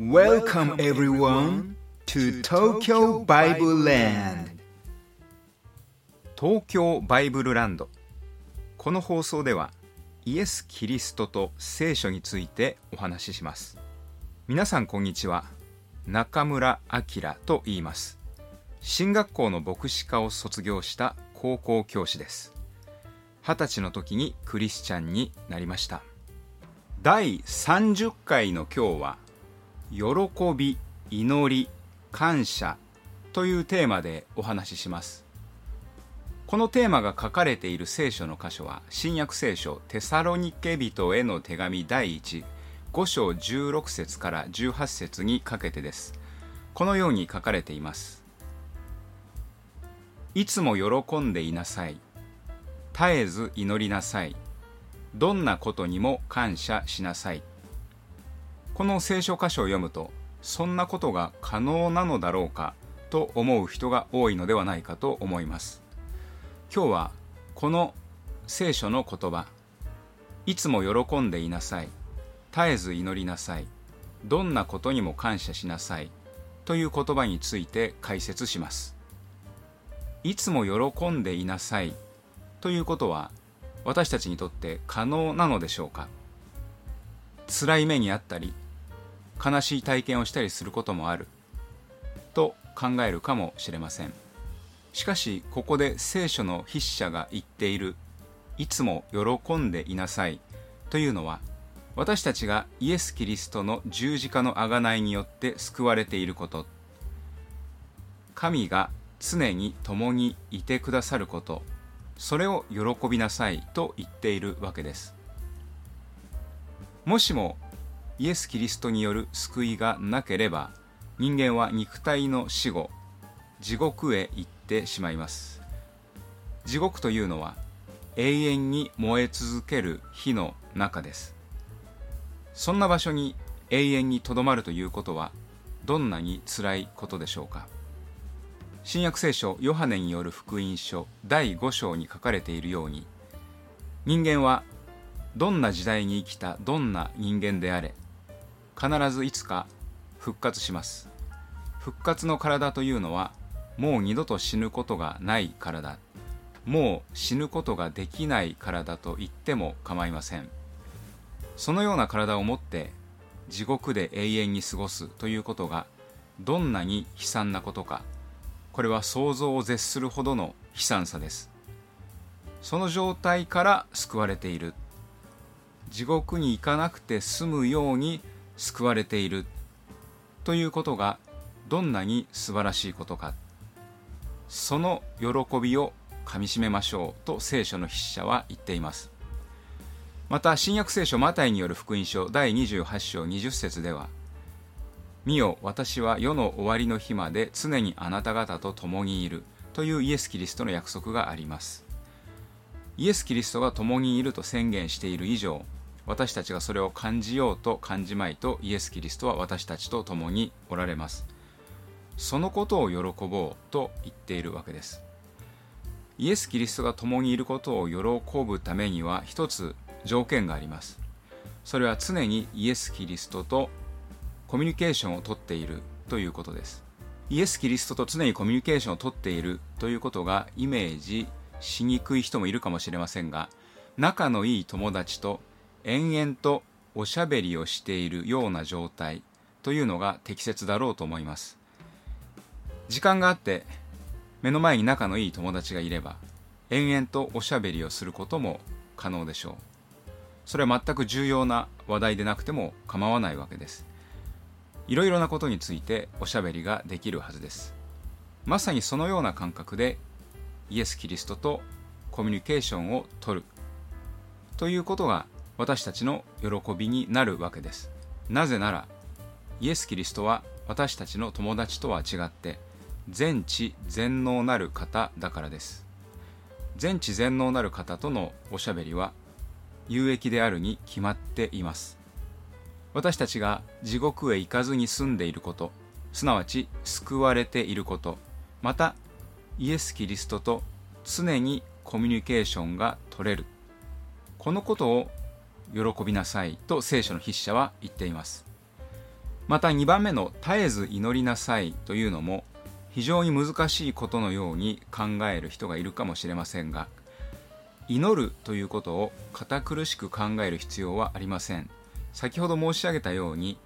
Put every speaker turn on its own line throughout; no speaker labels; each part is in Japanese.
Welcome everyone to Tokyo Bible Land.
東京バイブルランド。この放送ではイエス・キリストと聖書についてお話しします。皆さんこんにちは。中村明と言います。進学校の牧師科を卒業した高校教師です。二十歳の時にクリスチャンになりました。第30回の今日は喜び祈り感謝というテーマでお話しします。このテーマが書かれている聖書の箇所は新約聖書テサロニケ人への手紙第15章16節から18節にかけてです。このように書かれています。いつも喜んでいなさい。絶えず祈りなさい。どんなことにも感謝しなさい。この聖書箇所を読むとそんなことが可能なのだろうかと思う人が多いのではないかと思います。今日はこの聖書の言葉いつも喜んでいなさい絶えず祈りなさいどんなことにも感謝しなさいという言葉について解説します。いつも喜んでいなさいということは私たちにとって可能なのでしょうか？辛い目にあったり悲しい体験をしたりすることもある。と考えるかもしれません。しかしここで聖書の筆者が言っているいつも喜んでいなさいというのは私たちがイエス・キリストの十字架の贖いによって救われていること。神が常に共にいてくださること。それを喜びなさいと言っているわけです。もしもイエス・キリストによる救いがなければ人間は肉体の死後地獄へ行ってしまいます。地獄というのは永遠に燃え続ける火の中です。そんな場所に永遠にとどまるということはどんなに辛いことでしょうか。新約聖書ヨハネによる福音書第5章に書かれているように人間はどんな時代に生きたどんな人間であれ必ずいつか復活します。復活の体というのはもう二度と死ぬことがない体。もう死ぬことができない体と言っても構いません。そのような体を持って地獄で永遠に過ごすということがどんなに悲惨なことかこれは想像を絶するほどの悲惨さです。その状態から救われている。地獄に行かなくて済むように救われているということがどんなに素晴らしいことかその喜びをかみしめましょうと聖書の筆者は言っています。また新約聖書マタイによる福音書第28章20節では「見よ私は世の終わりの日まで常にあなた方と共にいる」というイエス・キリストの約束があります。イエス・キリストが共にいると宣言している以上私たちがそれを感じようと感じまいとイエス・キリストは私たちと共におられます。そのことを喜ぼうと言っているわけです。イエス・キリストが共にいることを喜ぶためには一つ条件があります。それは常にイエス・キリストとコミュニケーションをとっているということです。イエス・キリストと常にコミュニケーションをとっているということがイメージしにくい人もいるかもしれませんが仲のいい友達と延々とおしゃべりをしているような状態というのが適切だろうと思います。時間があって目の前に仲のいい友達がいれば延々とおしゃべりをすることも可能でしょう。それは全く重要な話題でなくても構わないわけです。いろいろなことについておしゃべりができるはずです。まさにそのような感覚でイエス・キリストとコミュニケーションをとるということが私たちの喜びになるわけです。なぜならイエス・キリストは私たちの友達とは違って全知全能なる方だからです。全知全能なる方とのおしゃべりは有益であるに決まっています。私たちが地獄へ行かずに済んでいることすなわち救われていることまたイエス・キリストと常にコミュニケーションが取れる。このことを喜びなさいと聖書の筆者は言っています。また2番目の絶えず祈りなさいというのも非常に難しいことのように考える人がいるかもしれませんが祈るということを堅苦しく考える必要はありません。先ほど申し上げたように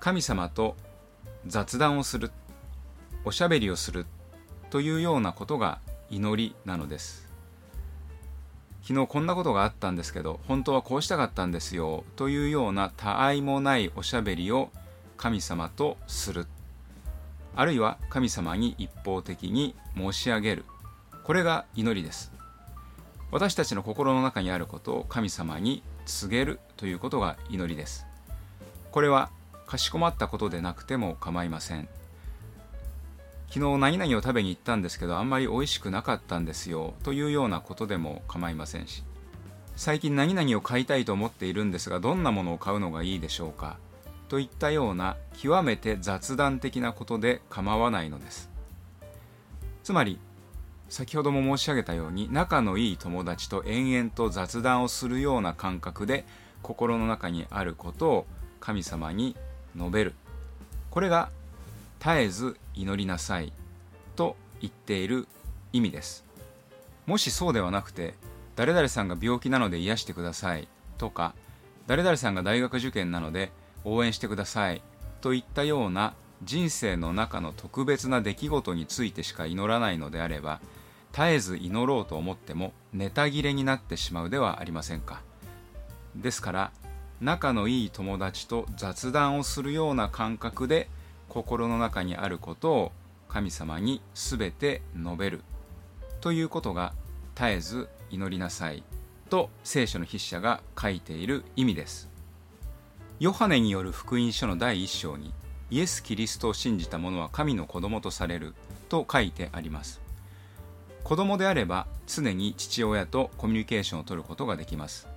神様と雑談をするおしゃべりをするというようなことが祈りなのです。昨日こんなことがあったんですけど本当はこうしたかったんですよというような他愛もないおしゃべりを神様とする。あるいは神様に一方的に申し上げる。これが祈りです。私たちの心の中にあることを神様に告げるということが祈りです。これはかしこまったことでなくても構いません。昨日何々を食べに行ったんですけどあんまり美味しくなかったんですよというようなことでも構いませんし。最近何々を買いたいと思っているんですがどんなものを買うのがいいでしょうかといったような極めて雑談的なことで構わないのです。つまり先ほども申し上げたように仲のいい友達と延々と雑談をするような感覚で心の中にあることを神様に述べる。これが絶えず祈りなさいと言っている意味です。もしそうではなくて誰々さんが病気なので癒してくださいとか誰々さんが大学受験なので応援してくださいといったような人生の中の特別な出来事についてしか祈らないのであれば絶えず祈ろうと思ってもネタ切れになってしまうではありませんか。ですから仲のいい友達と雑談をするような感覚で心の中にあることを神様に全て述べるということが絶えず祈りなさいと聖書の筆者が書いている意味です。ヨハネによる福音書の第一章にイエス・キリストを信じた者は神の子供とされると書いてあります。子供であれば常に父親とコミュニケーションを取ることができます。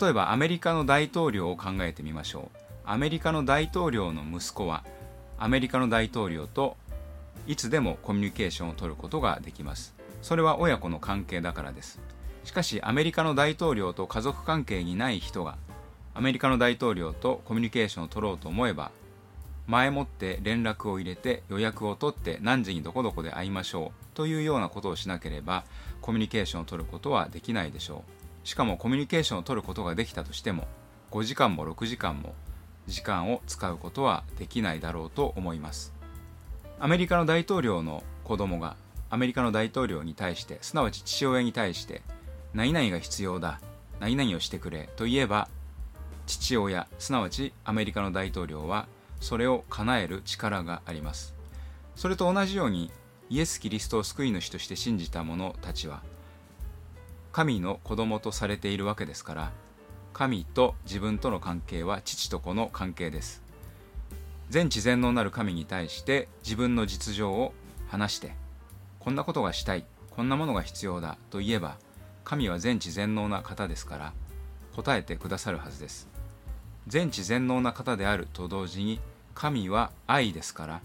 例えばアメリカの大統領を考えてみましょう。アメリカの大統領の息子はアメリカの大統領といつでもコミュニケーションを取ることができます。それは親子の関係だからです。しかしアメリカの大統領と家族関係にない人がアメリカの大統領とコミュニケーションを取ろうと思えば前もって連絡を入れて予約を取って何時にどこどこで会いましょうというようなことをしなければコミュニケーションを取ることはできないでしょう。しかもコミュニケーションを取ることができたとしても5時間も6時間も時間を使うことはできないだろうと思います。アメリカの大統領の子供がアメリカの大統領に対してすなわち父親に対して何々が必要だ何々をしてくれと言えば父親すなわちアメリカの大統領はそれを叶える力があります。それと同じようにイエス・キリストを救い主として信じた者たちは神の子供とされているわけですから神と自分との関係は父と子の関係です。全知全能なる神に対して自分の実情を話してこんなことがしたいこんなものが必要だと言えば神は全知全能な方ですから答えてくださるはずです。全知全能な方であると同時に神は愛ですから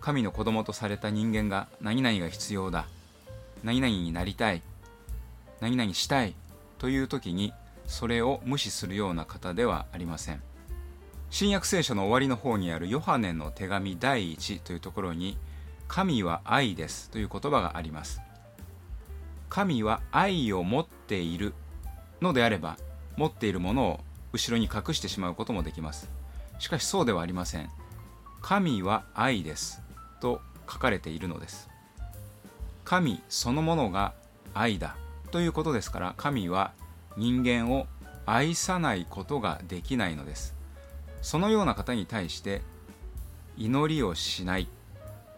神の子供とされた人間が何々が必要だ何々になりたい何々したいという時にそれを無視するような方ではありません。新約聖書の終わりの方にあるヨハネの手紙第1というところに神は愛ですという言葉があります。神は愛を持っているのであれば持っているものを後ろに隠してしまうこともできます。しかしそうではありません。神は愛ですと書かれているのです。神そのものが愛だということですから神は人間を愛さないことができないのです。そのような方に対して祈りをしない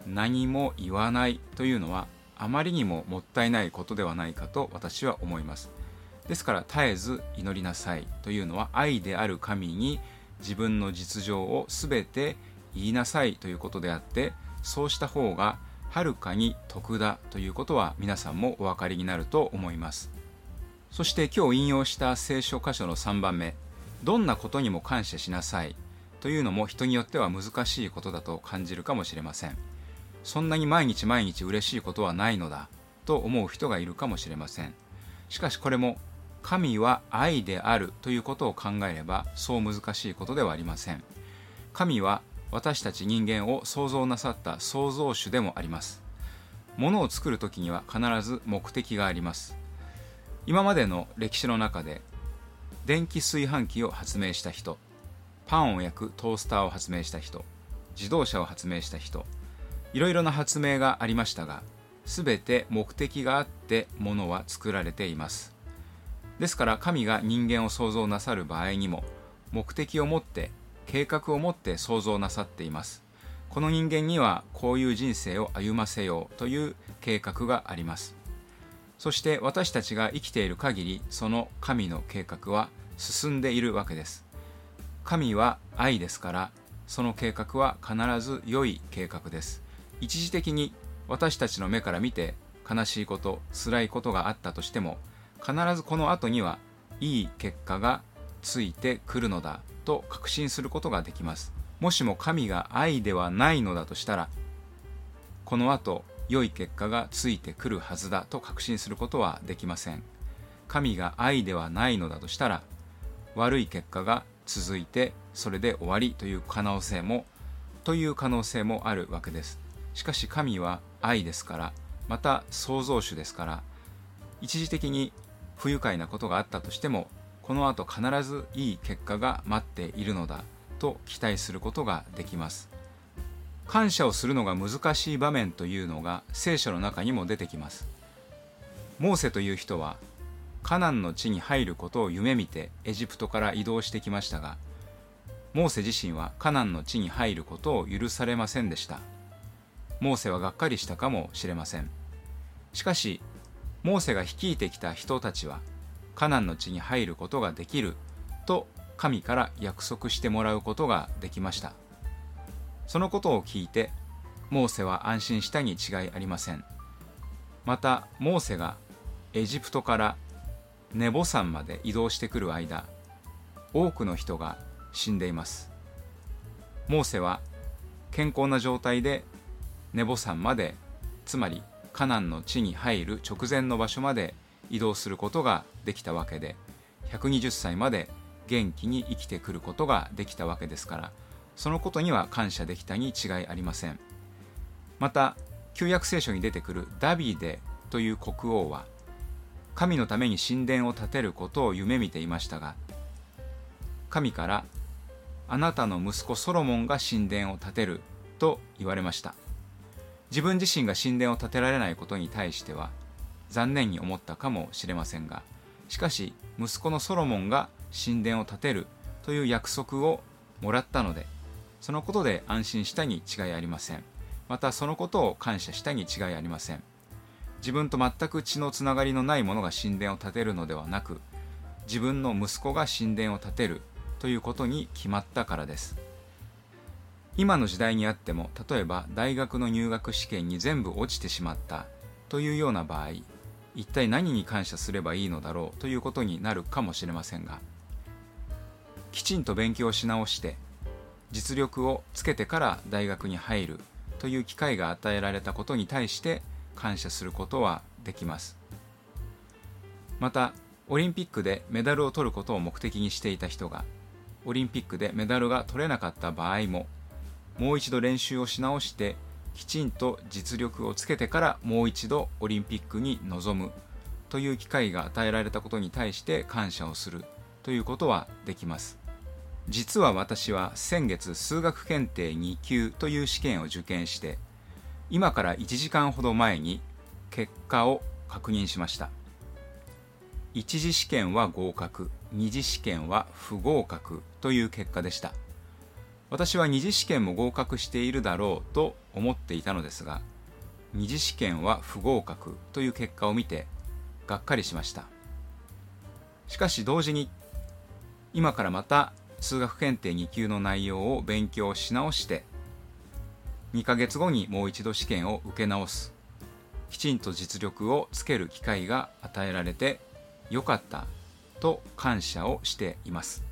何も言わないというのはあまりにももったいないことではないかと私は思います。ですから絶えず祈りなさいというのは愛である神に自分の実情を全て言いなさいということであってそうした方がはるかに得だということは皆さんもお分かりになると思います。そして今日引用した聖書箇所の3番目どんなことにも感謝しなさいというのも人によっては難しいことだと感じるかもしれません。そんなに毎日毎日嬉しいことはないのだと思う人がいるかもしれません。しかしこれも神は愛であるということを考えればそう難しいことではありません。神は私たち人間を創造なさった創造主でもあります。物を作る時には必ず目的があります。今までの歴史の中で電気炊飯器を発明した人パンを焼くトースターを発明した人自動車を発明した人いろいろな発明がありましたが全て目的があって物は作られています。ですから神が人間を創造なさる場合にも目的を持って計画を持って創造なさっています。この人間にはこういう人生を歩ませようという計画があります。そして私たちが生きている限りその神の計画は進んでいるわけです。神は愛ですからその計画は必ず良い計画です。一時的に私たちの目から見て悲しいこと辛いことがあったとしても必ずこの後にはいい結果がついてくるのだと確信することができます。もしも神が愛ではないのだとしたらこの後良い結果がついてくるはずだと確信することはできません。神が愛ではないのだとしたら悪い結果が続いてそれで終わりという可能性もという可能性もあるわけです。しかし神は愛ですからまた創造主ですから一時的に不愉快なことがあったとしてもこの後必ずいい結果が待っているのだと期待することができます。感謝をするのが難しい場面というのが聖書の中にも出てきます。モーセという人はカナンの地に入ることを夢見てエジプトから移動してきましたがモーセ自身はカナンの地に入ることを許されませんでした。モーセはがっかりしたかもしれません。しかしモーセが率いてきた人たちはカナンの地に入ることができると神から約束してもらうことができました。そのことを聞いてモーセは安心したに違いありません。またモーセがエジプトからネボ山まで移動してくる間多くの人が死んでいます。モーセは健康な状態でネボ山までつまりカナンの地に入る直前の場所まで移動することができたわけで120歳まで元気に生きてくることができたわけですからそのことには感謝できたに違いありません。また旧約聖書に出てくるダビデという国王は神のために神殿を建てることを夢見ていましたが神からあなたの息子ソロモンが神殿を建てると言われました。自分自身が神殿を建てられないことに対しては残念に思ったかもしれませんがしかし息子のソロモンが神殿を建てるという約束をもらったのでそのことで安心したに違いありません。またそのことを感謝したに違いありません。自分と全く血のつながりのない者が神殿を建てるのではなく自分の息子が神殿を建てるということに決まったからです。今の時代にあっても例えば大学の入学試験に全部落ちてしまったというような場合一体何に感謝すればいいのだろうということになるかもしれませんがきちんと勉強し直して実力をつけてから大学に入るという機会が与えられたことに対して感謝することはできます。またオリンピックでメダルを取ることを目的にしていた人がオリンピックでメダルが取れなかった場合ももう一度練習をし直してきちんと実力をつけてからもう一度オリンピックに臨むという機会が与えられたことに対して感謝をするということはできます。実は私は先月数学検定2級という試験を受験して今から1時間ほど前に結果を確認しました。一次試験は合格二次試験は不合格という結果でした。私は二次試験も合格しているだろうと思っていたのですが二次試験は不合格という結果を見てがっかりしました。しかし同時に今からまた数学検定2級の内容を勉強し直して2ヶ月後にもう一度試験を受け直す。きちんと実力をつける機会が与えられてよかったと感謝をしています。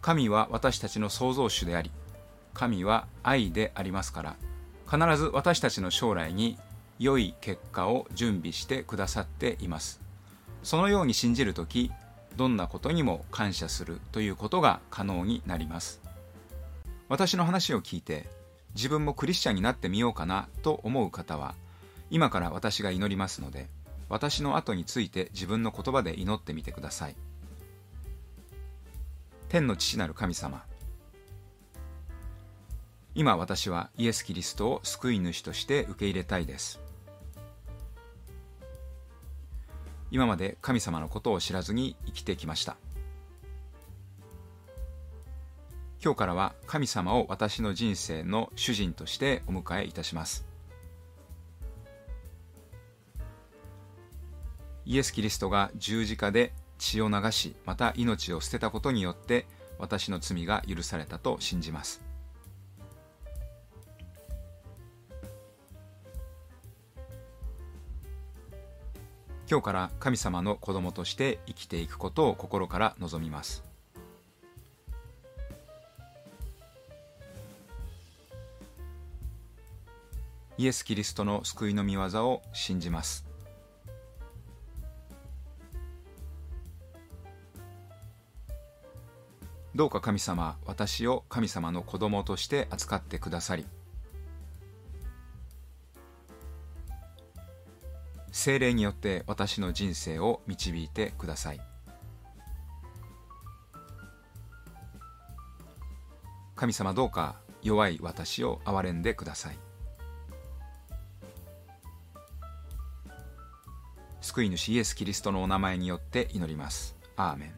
神は私たちの創造主であり神は愛でありますから必ず私たちの将来に良い結果を準備してくださっています。そのように信じる時どんなことにも感謝するということが可能になります。私の話を聞いて自分もクリスチャンになってみようかなと思う方は今から私が祈りますので私の後について自分の言葉で祈ってみてください。天の父なる神様今私はイエス・キリストを救い主として受け入れたいです。今まで神様のことを知らずに生きてきました。今日からは神様を私の人生の主人としてお迎えいたします。イエス・キリストが十字架で血を流しまた命を捨てたことによって私の罪が許されたと信じます。今日から神様の子供として生きていくことを心から望みます。イエス・キリストの救いの御業を信じます。どうか神様私を神様の子供として扱ってくださり精霊によって私の人生を導いてください。神様どうか弱い私を憐れんでください。救い主イエス・キリストのお名前によって祈ります。アーメン。